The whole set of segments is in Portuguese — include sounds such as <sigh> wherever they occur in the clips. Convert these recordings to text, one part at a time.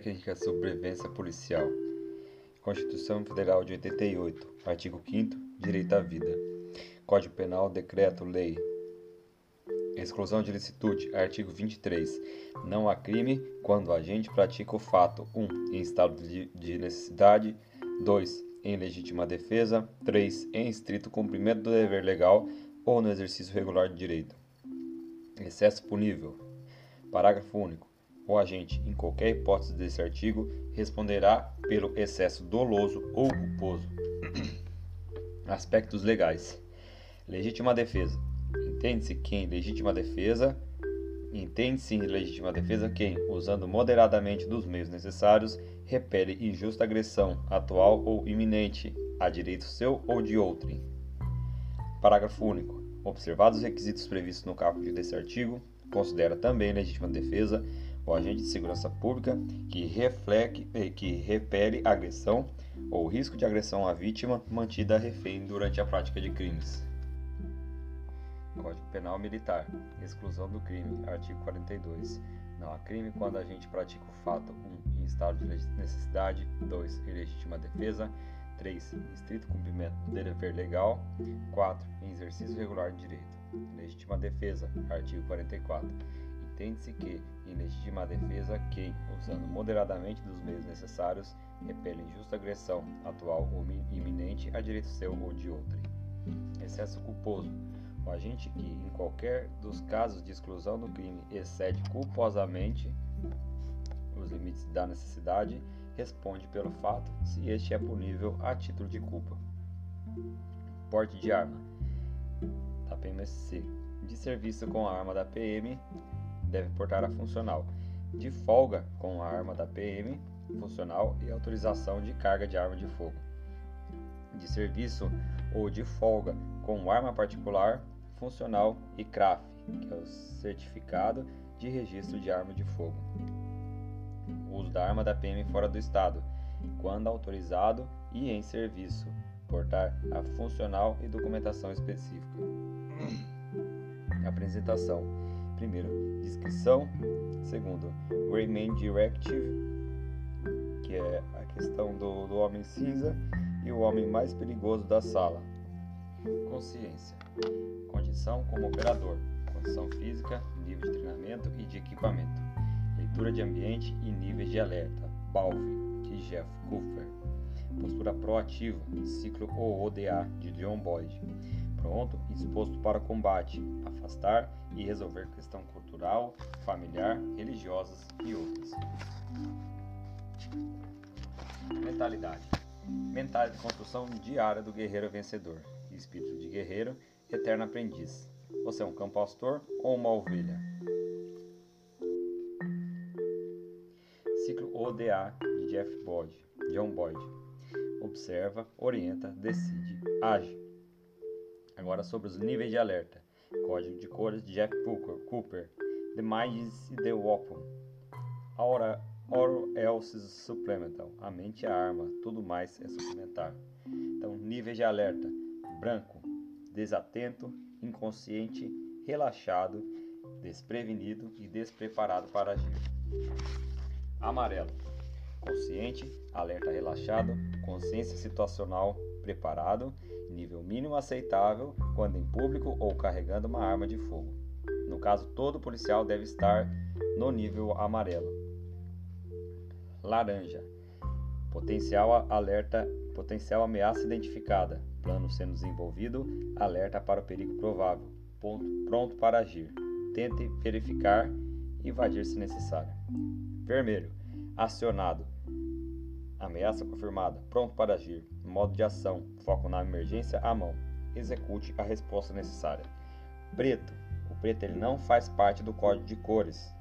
técnica de sobrevivência policial. Constituição Federal de 88, artigo 5 Direito à vida. Código Penal, Decreto, Lei. Exclusão de licitude, artigo 23. Não há crime quando o agente pratica o fato 1. Um, em estado de necessidade 2. Em legítima defesa 3. Em estrito cumprimento do dever legal ou no exercício regular de direito. Excesso punível. Parágrafo único. O agente, em qualquer hipótese desse artigo, responderá pelo excesso doloso ou culposo. <clears throat> Aspectos legais. Legítima defesa. Entende-se quem legítima defesa Entende-se em legítima defesa quem, usando moderadamente dos meios necessários, repele injusta agressão, atual ou iminente, a direito seu ou de outrem. Parágrafo único. Observados os requisitos previstos no caput desse artigo, considera também legítima defesa o agente de segurança pública que, reflete, eh, que repele agressão ou risco de agressão à vítima mantida refém durante a prática de crimes. Código Penal Militar. Exclusão do crime. Artigo 42. Não há crime quando a gente pratica o fato 1. Um, em estado de necessidade 2. Em legítima defesa 3. Em estrito cumprimento do dever legal 4. Em exercício regular de direito. Legítima defesa. Artigo 44 Entende-se que, em legítima defesa, quem, usando moderadamente dos meios necessários, repele injusta agressão, atual ou iminente, a direito seu ou de outrem. Excesso culposo. O agente que, em qualquer dos casos de exclusão do crime, excede culposamente os limites da necessidade, responde pelo fato se este é punível a título de culpa. Porte de arma da PMSC. De serviço com a arma da PM, deve portar a funcional. De folga com a arma da PM, funcional e autorização de carga de arma de fogo. De serviço ou de folga com arma particular, funcional e CRAF, que é o certificado de registro de arma de fogo. O uso da arma da PM fora do estado, quando autorizado e em serviço, portar a funcional e documentação específica. Apresentação Primeiro, descrição. Segundo, Rayman Directive, que é a questão do, do homem cinza e o homem mais perigoso da sala. Consciência. Condição como operador. Condição física, nível de treinamento e de equipamento. Leitura de ambiente e níveis de alerta. Balve, de Jeff Cooper. Postura proativa. Ciclo OODA, de John Boyd pronto e disposto para o combate, afastar e resolver questão cultural, familiar, religiosas e outras. Mentalidade. Mentalidade de construção diária do guerreiro vencedor. Espírito de guerreiro, eterno aprendiz. Você é um cão pastor ou uma ovelha? Ciclo ODA de Jeff Boyd, John Boyd. Observa, orienta, decide, age Agora sobre os níveis de alerta. Código de cores de Jeff Cooper. The mind is the weapon. Aura, or else is supplemental. A mente é a arma, tudo mais é suplementar. Então, níveis de alerta: branco, desatento, inconsciente, relaxado, desprevenido e despreparado para agir. Amarelo, consciente, alerta relaxado, consciência situacional preparado nível mínimo aceitável quando em público ou carregando uma arma de fogo. No caso, todo policial deve estar no nível amarelo. Laranja. Potencial alerta, potencial ameaça identificada. Plano sendo desenvolvido, alerta para o perigo provável. Ponto, pronto para agir. Tente verificar e invadir se necessário. Vermelho. Acionado. Ameaça confirmada. Pronto para agir. Modo de ação: foco na emergência à mão. Execute a resposta necessária. Preto: o preto ele não faz parte do código de cores.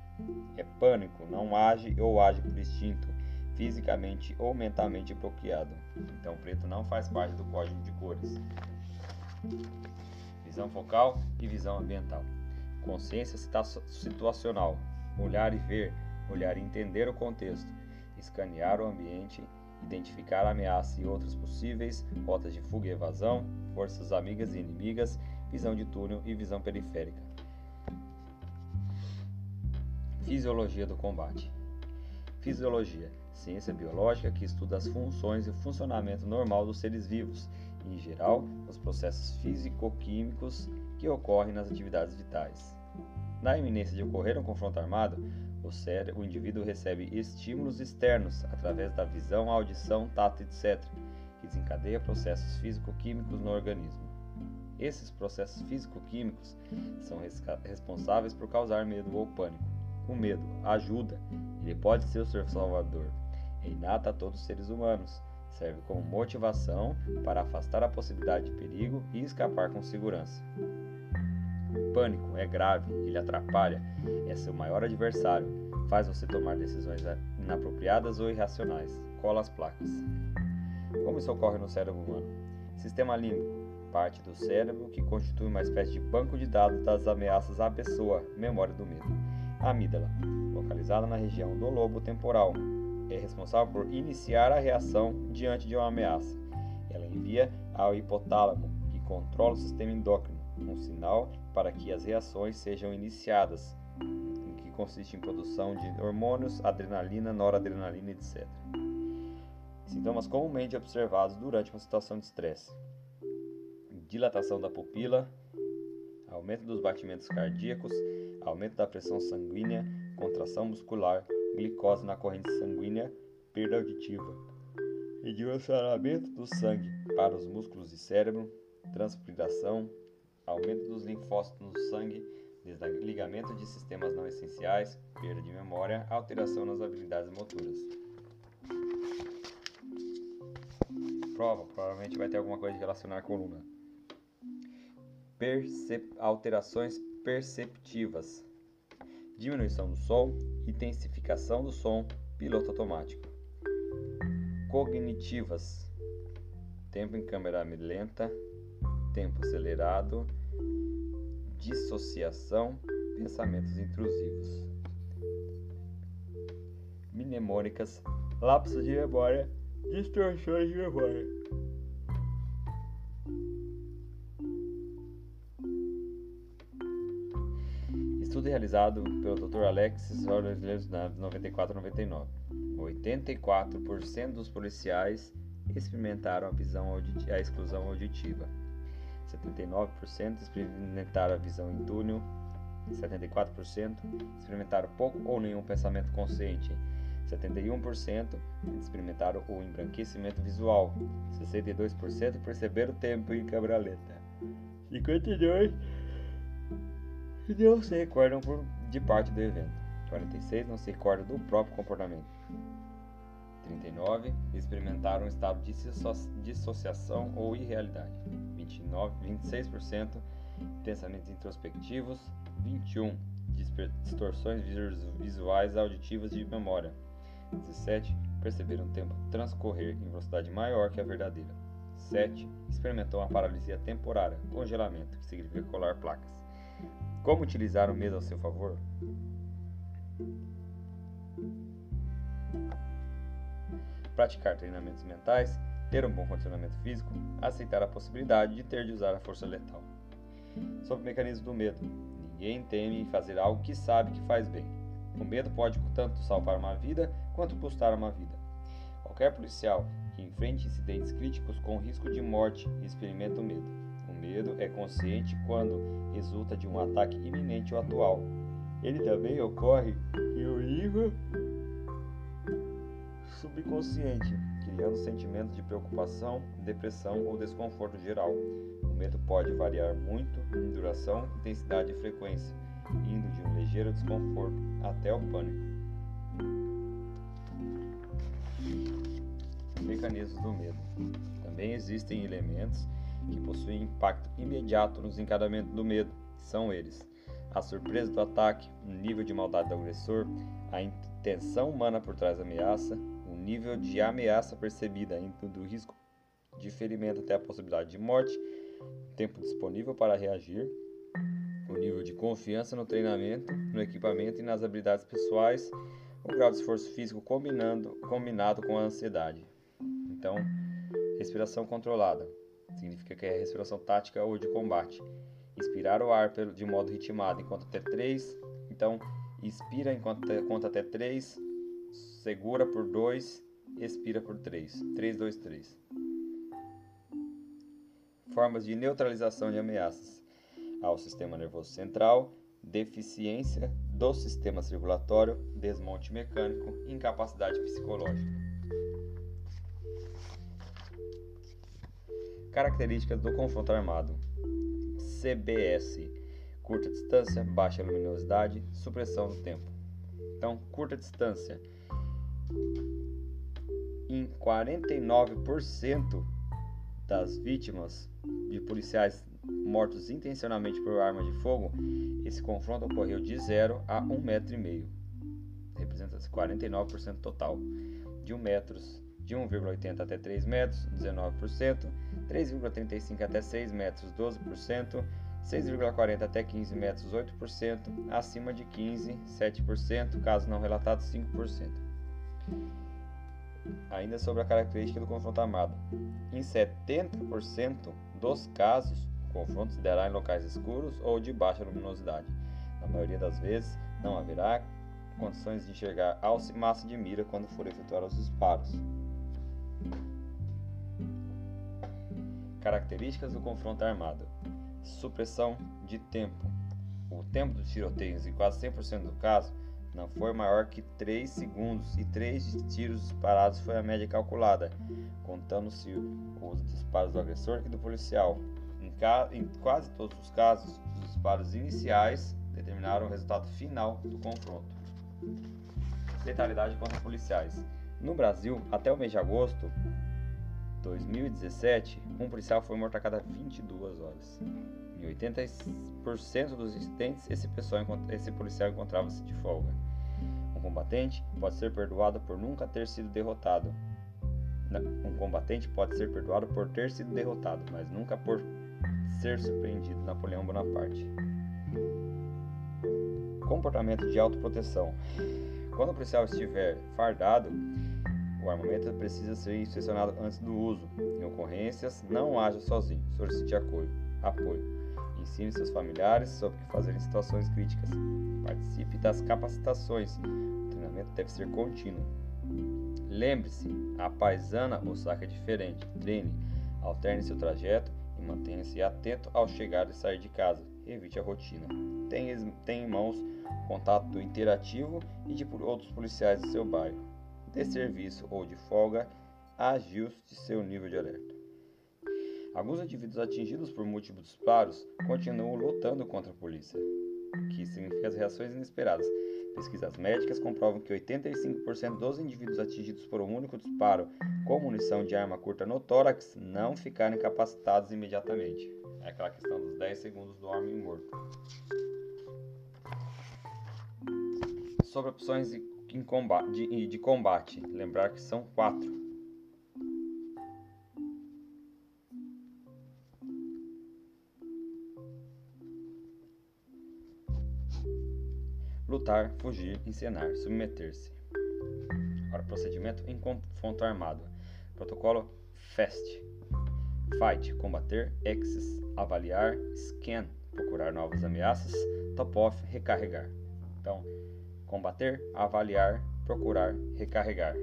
É pânico, não age ou age por instinto, fisicamente ou mentalmente bloqueado. Então, preto não faz parte do código de cores. Visão focal e visão ambiental. Consciência situacional: olhar e ver, olhar e entender o contexto, escanear o ambiente identificar a ameaça e outras possíveis, rotas de fuga e evasão, forças amigas e inimigas, visão de túnel e visão periférica. Fisiologia do combate. Fisiologia, ciência biológica que estuda as funções e o funcionamento normal dos seres vivos, e, em geral, os processos físico-químicos que ocorrem nas atividades vitais. Na iminência de ocorrer um confronto armado, o, cérebro, o indivíduo recebe estímulos externos através da visão, audição, tato, etc., que desencadeia processos físico-químicos no organismo. Esses processos físico-químicos são responsáveis por causar medo ou pânico. O medo ajuda, ele pode ser o seu salvador. É inato a todos os seres humanos. Serve como motivação para afastar a possibilidade de perigo e escapar com segurança. Pânico é grave, ele atrapalha, é seu maior adversário, faz você tomar decisões inapropriadas ou irracionais. Cola as placas. Como isso ocorre no cérebro humano? Sistema límbico parte do cérebro que constitui uma espécie de banco de dados das ameaças à pessoa, memória do medo. A amígdala, localizada na região do lobo temporal, é responsável por iniciar a reação diante de uma ameaça. Ela envia ao hipotálamo, que controla o sistema endócrino, um sinal para que as reações sejam iniciadas, que consiste em produção de hormônios, adrenalina, noradrenalina, etc. Sintomas comumente observados durante uma situação de estresse: dilatação da pupila, aumento dos batimentos cardíacos, aumento da pressão sanguínea, contração muscular, glicose na corrente sanguínea, perda auditiva, redirecionamento do sangue para os músculos e cérebro, transpiração, aumento dos linfócitos no sangue, desligamento de sistemas não essenciais, perda de memória, alteração nas habilidades motoras. Prova, provavelmente vai ter alguma coisa de relacionar com a coluna percep alterações perceptivas, diminuição do som, intensificação do som, piloto automático. Cognitivas, tempo em câmera lenta, tempo acelerado, dissociação, pensamentos intrusivos. Mnemônicas, lapsos de memória, distorções de memória. Estudo realizado pelo Dr. Alexis Orleans 94-99. 84% dos policiais experimentaram a, visão a exclusão auditiva. 79% experimentaram a visão em túnel. 74% experimentaram pouco ou nenhum pensamento consciente. 71% experimentaram o embranquecimento visual. 62% perceberam o tempo em câmera lenta. 52% não se recordam de parte do evento. 46 não se recordam do próprio comportamento. 39 experimentaram um estado de dissociação ou irrealidade. 29, 26% pensamentos introspectivos. 21 distorções visuais auditivas de memória. 17 perceberam o tempo transcorrer em velocidade maior que a verdadeira. 7 experimentou uma paralisia temporária, congelamento, que significa colar placas. Como utilizar o medo a seu favor? Praticar treinamentos mentais, ter um bom condicionamento físico, aceitar a possibilidade de ter de usar a força letal. Sobre o mecanismo do medo. Ninguém teme fazer algo que sabe que faz bem. O medo pode tanto salvar uma vida quanto custar uma vida. Qualquer policial que enfrente incidentes críticos com risco de morte experimenta o medo medo é consciente quando resulta de um ataque iminente ou atual. Ele também ocorre em um nível subconsciente, criando sentimentos de preocupação, depressão ou desconforto geral. O medo pode variar muito em duração, intensidade e frequência, indo de um ligeiro desconforto até o pânico. Mecanismos do medo. Também existem elementos que possuem impacto imediato no desencadeamento do medo, são eles: a surpresa do ataque, o nível de maldade do agressor, a intenção humana por trás da ameaça, nível de ameaça percebida, indo do risco de ferimento até a possibilidade de morte, tempo disponível para reagir, o nível de confiança no treinamento, no equipamento e nas habilidades pessoais, o grau de esforço físico combinando, combinado com a ansiedade. Então, respiração controlada, significa que é respiração tática ou de combate. Inspirar o ar de modo ritmado enquanto até 3. Então, inspira enquanto conta até 3, segura por 2, expira por 3. 3, 2, 3. Formas de neutralização de ameaças ao sistema nervoso central, deficiência do sistema circulatório, desmonte mecânico, incapacidade psicológica. Características do confronto armado: CBS, curta distância, baixa luminosidade, supressão do tempo. Então, curta distância. Em 49% das vítimas de policiais mortos intencionalmente por arma de fogo, esse confronto ocorreu de 0 a 1,5 um metro. e meio. Representa 49% total. De 1 um metros, de 1,80 até 3 metros, 19%, 3,35 até 6 metros, 12%, 6,40 até 15 metros, 8%, acima de 15, 7%, caso não relatado, 5%. Ainda sobre a característica do confronto armado. Em 70% dos casos, o confronto se dará em locais escuros ou de baixa luminosidade. Na maioria das vezes, não haverá condições de enxergar alça e massa de mira quando for efetuar os disparos. Características do confronto armado: supressão de tempo. O tempo dos tiroteios, em quase 100% do caso, não foi maior que 3 segundos e 3 tiros disparados foi a média calculada, contando-se os disparos do agressor e do policial. Em, em, quase todos os casos, os disparos iniciais determinaram o resultado final do confronto. Letalidade contra policiais. No Brasil, até o mês de agosto, 2017, um policial foi morto a cada 22 horas. Em 80% dos incidentes, esse, pessoal, esse policial encontrava-se de folga. Um combatente pode ser perdoado por nunca ter sido derrotado. Um combatente pode ser perdoado por ter sido derrotado, mas nunca por ser surpreendido. Napoleão Bonaparte. Comportamento de autoproteção. Quando o policial estiver fardado, o armamento precisa ser inspecionado antes do uso. Em ocorrências, não haja sozinho. Solicite apoio. apoio. Ensine seus familiares sobre o que fazer em situações críticas. Participe das capacitações. O treinamento deve ser contínuo. Lembre-se, a paisana ou saca é diferente. Treine, alterne seu trajeto e mantenha-se atento ao chegar e sair de casa. Evite a rotina. Tenha, tenha em mãos contato interativo e de outros policiais do seu bairro de serviço ou de folga, ajuste seu nível de alerta. Alguns indivíduos atingidos por múltiplos disparos continuam lutando contra a polícia, que significa as reações inesperadas. Pesquisas médicas comprovam que 85% dos indivíduos atingidos por um único disparo com munição de arma curta no tórax não ficaram incapacitados imediatamente. É aquela questão dos 10 segundos do homem morto. Sobre opções combate, de, de combate. Lembrar que são quatro. Lutar, fugir, encenar, submeter-se. Agora, procedimento em confronto armado. Protocolo FAST. Fight, combater, access, avaliar, scan, procurar novas ameaças, top off, recarregar. Então, combater, avaliar, procurar, recarregar.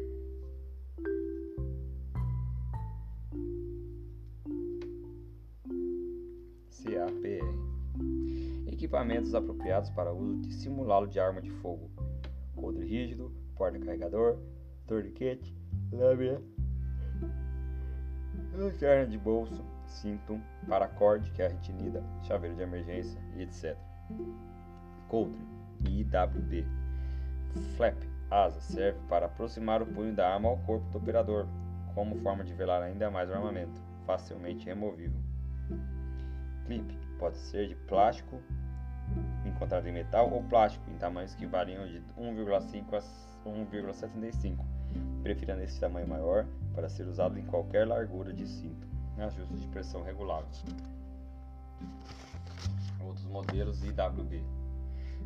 CAPR. Equipamentos apropriados para uso de simulado de arma de fogo: coldre rígido, porta-carregador, torniquete, lâmina, lanterna de bolso, cinto, paracorde, que é a retinida, chaveiro de emergência e etc. Coldre, IWB Flap, asa, serve para aproximar o punho da arma ao corpo do operador, como forma de velar ainda mais o armamento, facilmente removível. Clip pode ser de plástico, encontrado em metal ou plástico, em tamanhos que variam de 1,5 a 1,75, preferindo esse tamanho maior para ser usado em qualquer largura de cinto. Ajustes de pressão regulados. Outros modelos IWB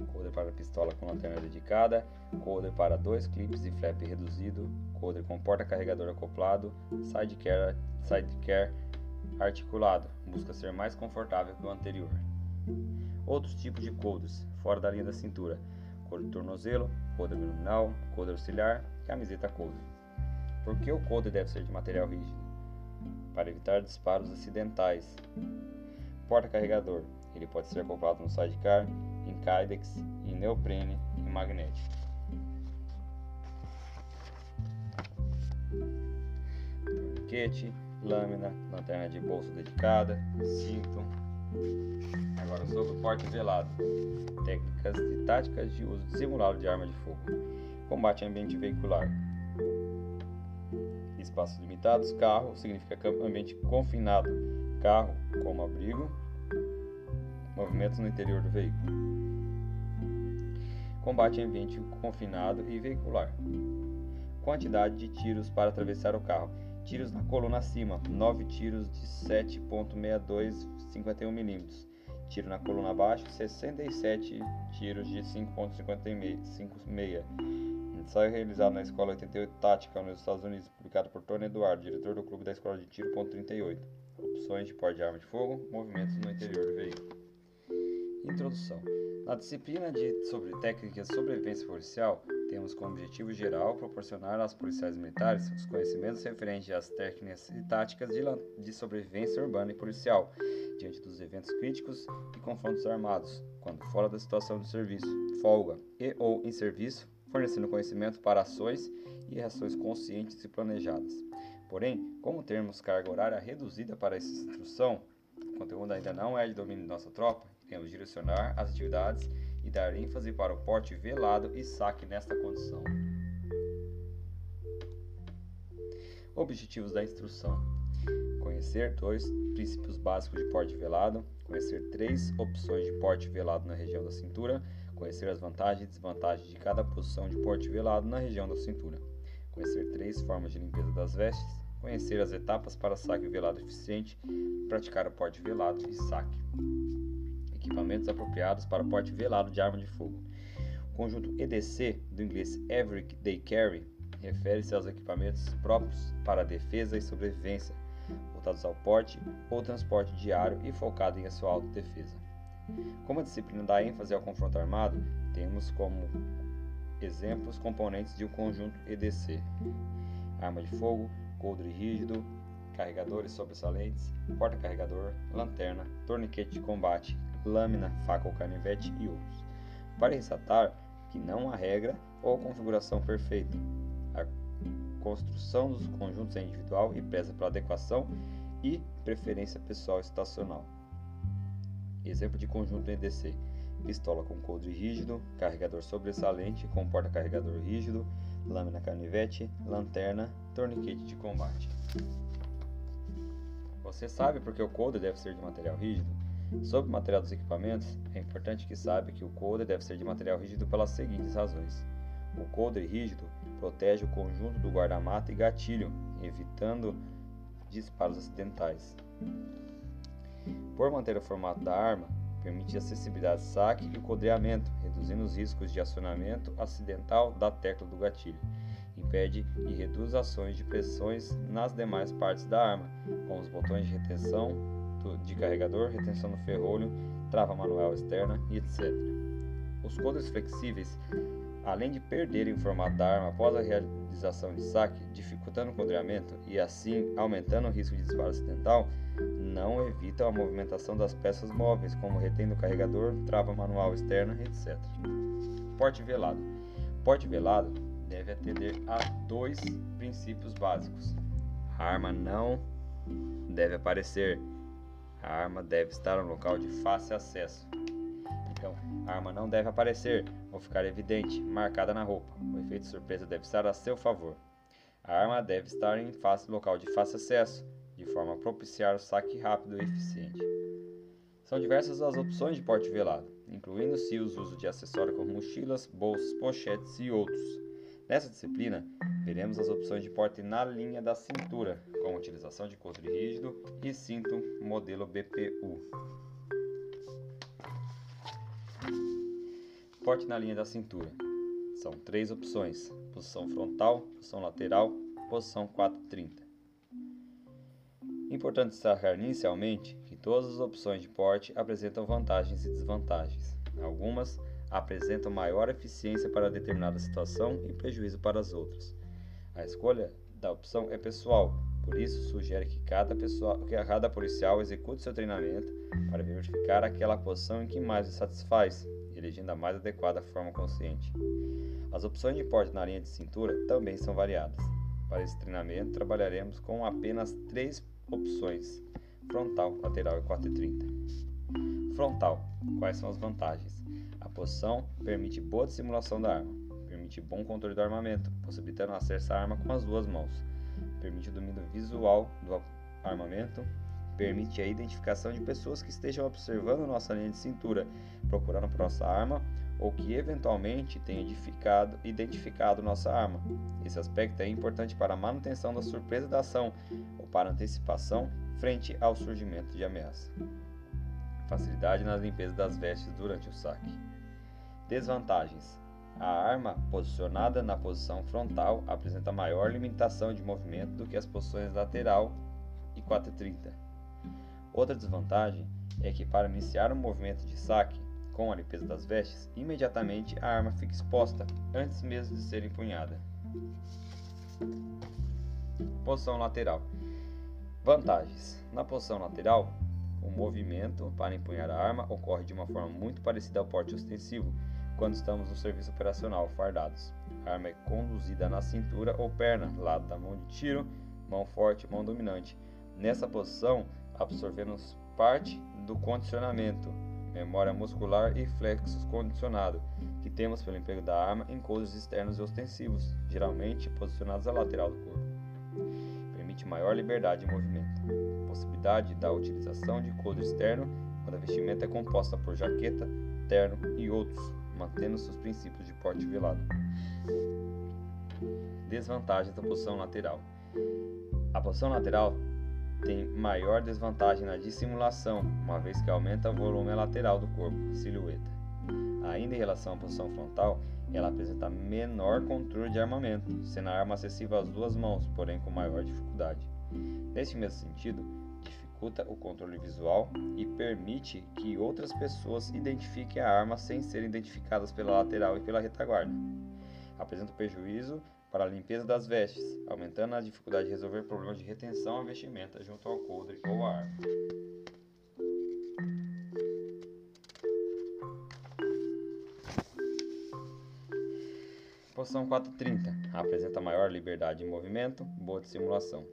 coder para pistola com lanterna dedicada, coder para dois clipes e flap reduzido, coder com porta-carregador acoplado, sidecar, sidecar articulado, busca ser mais confortável que o anterior. Outros tipos de coders, fora da linha da cintura, de tornozelo, couro abdominal, couro auxiliar, camiseta couro. Por que o couro deve ser de material rígido? Para evitar disparos acidentais. Porta-carregador. Ele pode ser acoplado no sidecar, em kydex, em neoprene e magnético. Torniquete, lâmina, lanterna de bolso dedicada, cinto. Agora sobre o porte velado. Técnicas e táticas de uso dissimulado de arma de fogo. Combate ambiente veicular. Espaços limitados, carro significa ambiente confinado. Carro como abrigo. Movimentos no interior do veículo. Combate em ambiente confinado e veicular. Quantidade de tiros para atravessar o carro tiros na coluna acima, 9 tiros de 7.62 51 mm. Tiro na coluna abaixo, 67 tiros de 5.56. Ensaio realizado na Escola 88 Tática nos Estados Unidos, publicado por Tony Eduardo, diretor do clube da Escola de Tiro. 38. Opções de porte de arma de fogo, movimentos no interior do veículo. Introdução. Na disciplina de sobre técnicas de sobrevivência policial, temos como objetivo geral proporcionar aos policiais militares os conhecimentos referentes às técnicas e táticas de, de sobrevivência urbana e policial, diante dos eventos críticos e confrontos armados, quando fora da situação de serviço, folga e ou em serviço, fornecendo conhecimento para ações e reações conscientes e planejadas. Porém, como termos carga horária reduzida para essa instrução, o conteúdo ainda não é de domínio de nossa tropa, iremos direcionar as atividades e dar ênfase para o porte velado e saque nesta condição. Objetivos da instrução: conhecer dois princípios básicos de porte velado, conhecer três opções de porte velado na região da cintura, conhecer as vantagens e desvantagens de cada posição de porte velado na região da cintura, conhecer três formas de limpeza das vestes, conhecer as etapas para saque velado eficiente, praticar o porte velado e saque equipamentos apropriados para porte velado de arma de fogo. O conjunto EDC, do inglês Every Day Carry, refere-se aos equipamentos próprios para defesa e sobrevivência, voltados ao porte ou transporte diário e focado em sua autodefesa. Como a disciplina dá ênfase ao confronto armado, temos como exemplos componentes de um conjunto EDC: arma de fogo, coldre rígido, carregadores sobressalentes, porta-carregador, lanterna, torniquete de combate, lâmina, faca ou canivete e outros. Para ressaltar que não há regra ou configuração perfeita. A construção dos conjuntos é individual e preza pela adequação e preferência pessoal estacional. Exemplo de conjunto EDC: pistola com coldre rígido, carregador sobressalente com porta-carregador rígido, lâmina canivete, lanterna, torniquete de combate. Você sabe por que o coldre deve ser de material rígido? Sobre o material dos equipamentos, é importante que saiba que o coldre deve ser de material rígido pelas seguintes razões. O coldre rígido protege o conjunto do guarda-mata e gatilho, evitando disparos acidentais. Por manter o formato da arma, permite acessibilidade de saque e codreamento, reduzindo os riscos de acionamento acidental da tecla do gatilho. Impede e reduz ações de pressões nas demais partes da arma, como os botões de retenção, de carregador, retenção no ferrolho, trava manual externa e etc. Os coldres flexíveis, além de perderem o formato da arma após a realização de saque, dificultando o coldreamento e assim aumentando o risco de disparo acidental, não evitam a movimentação das peças móveis, como retendo o carregador, trava manual externa, etc. Porte velado. Porte velado deve atender a dois princípios básicos. A arma não deve aparecer a arma deve estar no local de fácil acesso. Então, a arma não deve aparecer ou ficar evidente, marcada na roupa. O efeito surpresa deve estar a seu favor. A arma deve estar em fácil local de fácil acesso, de forma a propiciar o saque rápido e eficiente. São diversas as opções de porte velado, incluindo-se os usos de acessórios como mochilas, bolsas, pochetes e outros. Nessa disciplina, veremos as opções de porte na linha da cintura, com utilização de coldre rígido e cinto modelo BPU. Porte na linha da cintura. São três opções: posição frontal, posição lateral, posição 430. Importante destacar inicialmente que todas as opções de porte apresentam vantagens e desvantagens. Algumas apresentam maior eficiência para determinada situação e prejuízo para as outras. A escolha da opção é pessoal, por isso sugere que cada, pessoa, que cada policial execute seu treinamento para verificar aquela posição em que mais o satisfaz, elegendo a mais adequada forma consciente. As opções de porte na linha de cintura também são variadas. Para esse treinamento, trabalharemos com apenas três opções: frontal, lateral e 430. Frontal: quais são as vantagens? A posição permite boa dissimulação da arma, permite bom controle do armamento, possibilitando acesso à arma com as duas mãos, permite o domínio visual do armamento, permite a identificação de pessoas que estejam observando nossa linha de cintura, procurando por nossa arma ou que eventualmente identificado, identificado nossa arma. Esse aspecto é importante para a manutenção da surpresa da ação ou para antecipação frente ao surgimento de ameaça. Facilidade na limpeza das vestes durante o saque. Desvantagens: a arma posicionada na posição frontal apresenta maior limitação de movimento do que as posições lateral e 430. Outra desvantagem é que para iniciar um movimento de saque com a limpeza das vestes, imediatamente a arma fica exposta antes mesmo de ser empunhada. Posição lateral. Vantagens: na posição lateral, o movimento para empunhar a arma ocorre de uma forma muito parecida ao porte ostensivo, quando estamos no serviço operacional fardados. A arma é conduzida na cintura ou perna, lado da mão de tiro, mão forte, mão dominante. Nessa posição, absorvemos parte do condicionamento, memória muscular e flexos condicionado que temos pelo emprego da arma em coldres externos e ostensivos, geralmente posicionados à lateral do corpo. Permite maior liberdade de movimento. Possibilidade da utilização de coldre externo quando a vestimenta é composta por jaqueta, terno e outros mantendo seus princípios de porte velado. Desvantagens da posição lateral. A posição lateral tem maior desvantagem na dissimulação, uma vez que aumenta o volume lateral do corpo, silhueta. Ainda em relação à posição frontal, ela apresenta menor controle de armamento, sendo a arma acessível às duas mãos, porém com maior dificuldade. Neste mesmo sentido, dificulta o controle visual e permite que outras pessoas identifiquem a arma sem serem identificadas pela lateral e pela retaguarda. Apresenta prejuízo para a limpeza das vestes, aumentando a dificuldade de resolver problemas de retenção à vestimenta junto ao coldre ou à arma. Posição 430 apresenta maior liberdade de movimento, boa dissimulação.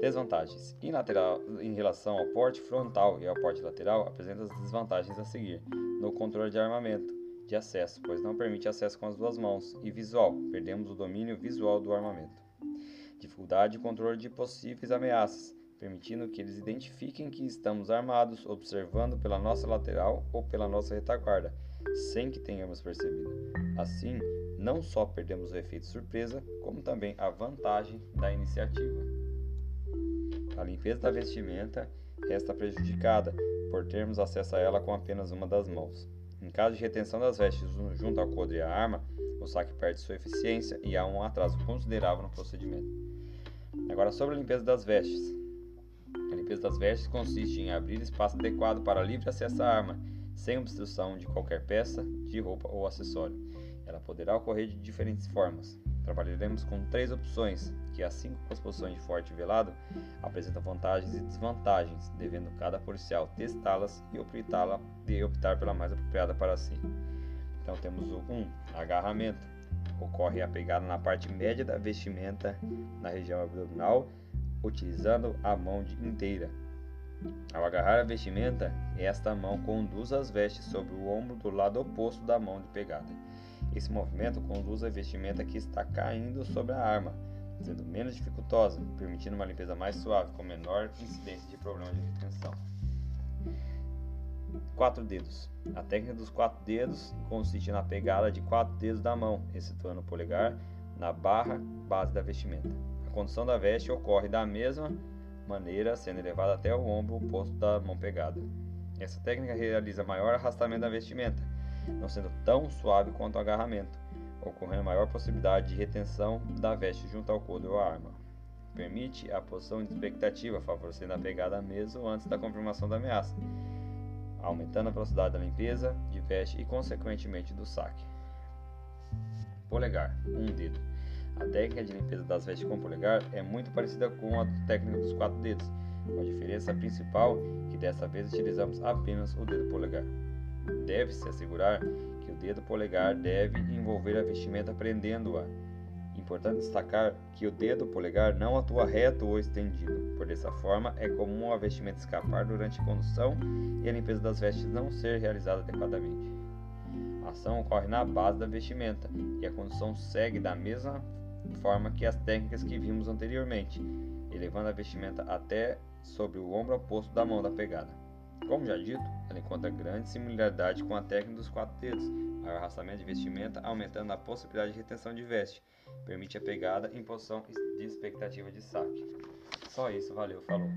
Desvantagens. Em, lateral, em relação ao porte frontal e ao porte lateral, apresenta as desvantagens a seguir. No controle de armamento, de acesso, pois não permite acesso com as duas mãos. E visual, perdemos o domínio visual do armamento. Dificuldade de controle de possíveis ameaças, permitindo que eles identifiquem que estamos armados, observando pela nossa lateral ou pela nossa retaguarda, sem que tenhamos percebido. Assim, não só perdemos o efeito surpresa, como também a vantagem da iniciativa. A limpeza da vestimenta resta prejudicada por termos acesso a ela com apenas uma das mãos. Em caso de retenção das vestes junto ao coldre e à arma, o saque perde sua eficiência e há um atraso considerável no procedimento. Agora sobre a limpeza das vestes. A limpeza das vestes consiste em abrir espaço adequado para livre acesso à arma, sem obstrução de qualquer peça, de roupa ou acessório. Ela poderá ocorrer de diferentes formas, Trabalharemos com três opções, que assim como as posições de forte velado, apresentam vantagens e desvantagens, devendo cada policial testá-las e optá-la de optar pela mais apropriada para si. Então temos o 1, um, agarramento. Ocorre a pegada na parte média da vestimenta, na região abdominal, utilizando a mão inteira. Ao agarrar a vestimenta, esta mão conduz as vestes sobre o ombro do lado oposto da mão de pegada. Esse movimento conduz a vestimenta que está caindo sobre a arma, sendo menos dificultosa, permitindo uma limpeza mais suave, com menor incidência de problemas de retenção. Quatro dedos. A técnica dos quatro dedos consiste na pegada de quatro dedos da mão, excetuando o polegar, na barra base da vestimenta. A condução da veste ocorre da mesma maneira, sendo elevada até o ombro oposto da mão pegada. Essa técnica realiza maior arrastamento da vestimenta, não sendo tão suave quanto o agarramento, ocorrendo maior possibilidade de retenção da veste junto ao couro ou à arma. Permite a posição de expectativa, favorecendo a pegada mesmo antes da confirmação da ameaça. aumentando a velocidade da limpeza de veste e, consequentemente, do saque. Polegar, um dedo. A técnica de limpeza das vestes com polegar é muito parecida com a técnica dos quatro dedos, com a diferença principal que dessa vez utilizamos apenas o dedo polegar. Deve-se assegurar dedo polegar deve envolver a vestimenta prendendo-a. Importante destacar que o dedo polegar não atua reto ou estendido. Por dessa forma, é comum a vestimenta escapar durante a condução e a limpeza das vestes não ser realizada adequadamente. A ação ocorre na base da vestimenta e a condução segue da mesma forma que as técnicas que vimos anteriormente, elevando a vestimenta até sobre o ombro oposto da mão da pegada. Como já dito, ela encontra grande similaridade com a técnica dos quatro dedos, maior arrastamento de vestimenta, aumentando a possibilidade de retenção de veste, permite a pegada em posição de expectativa de saque. Só isso, valeu, falou.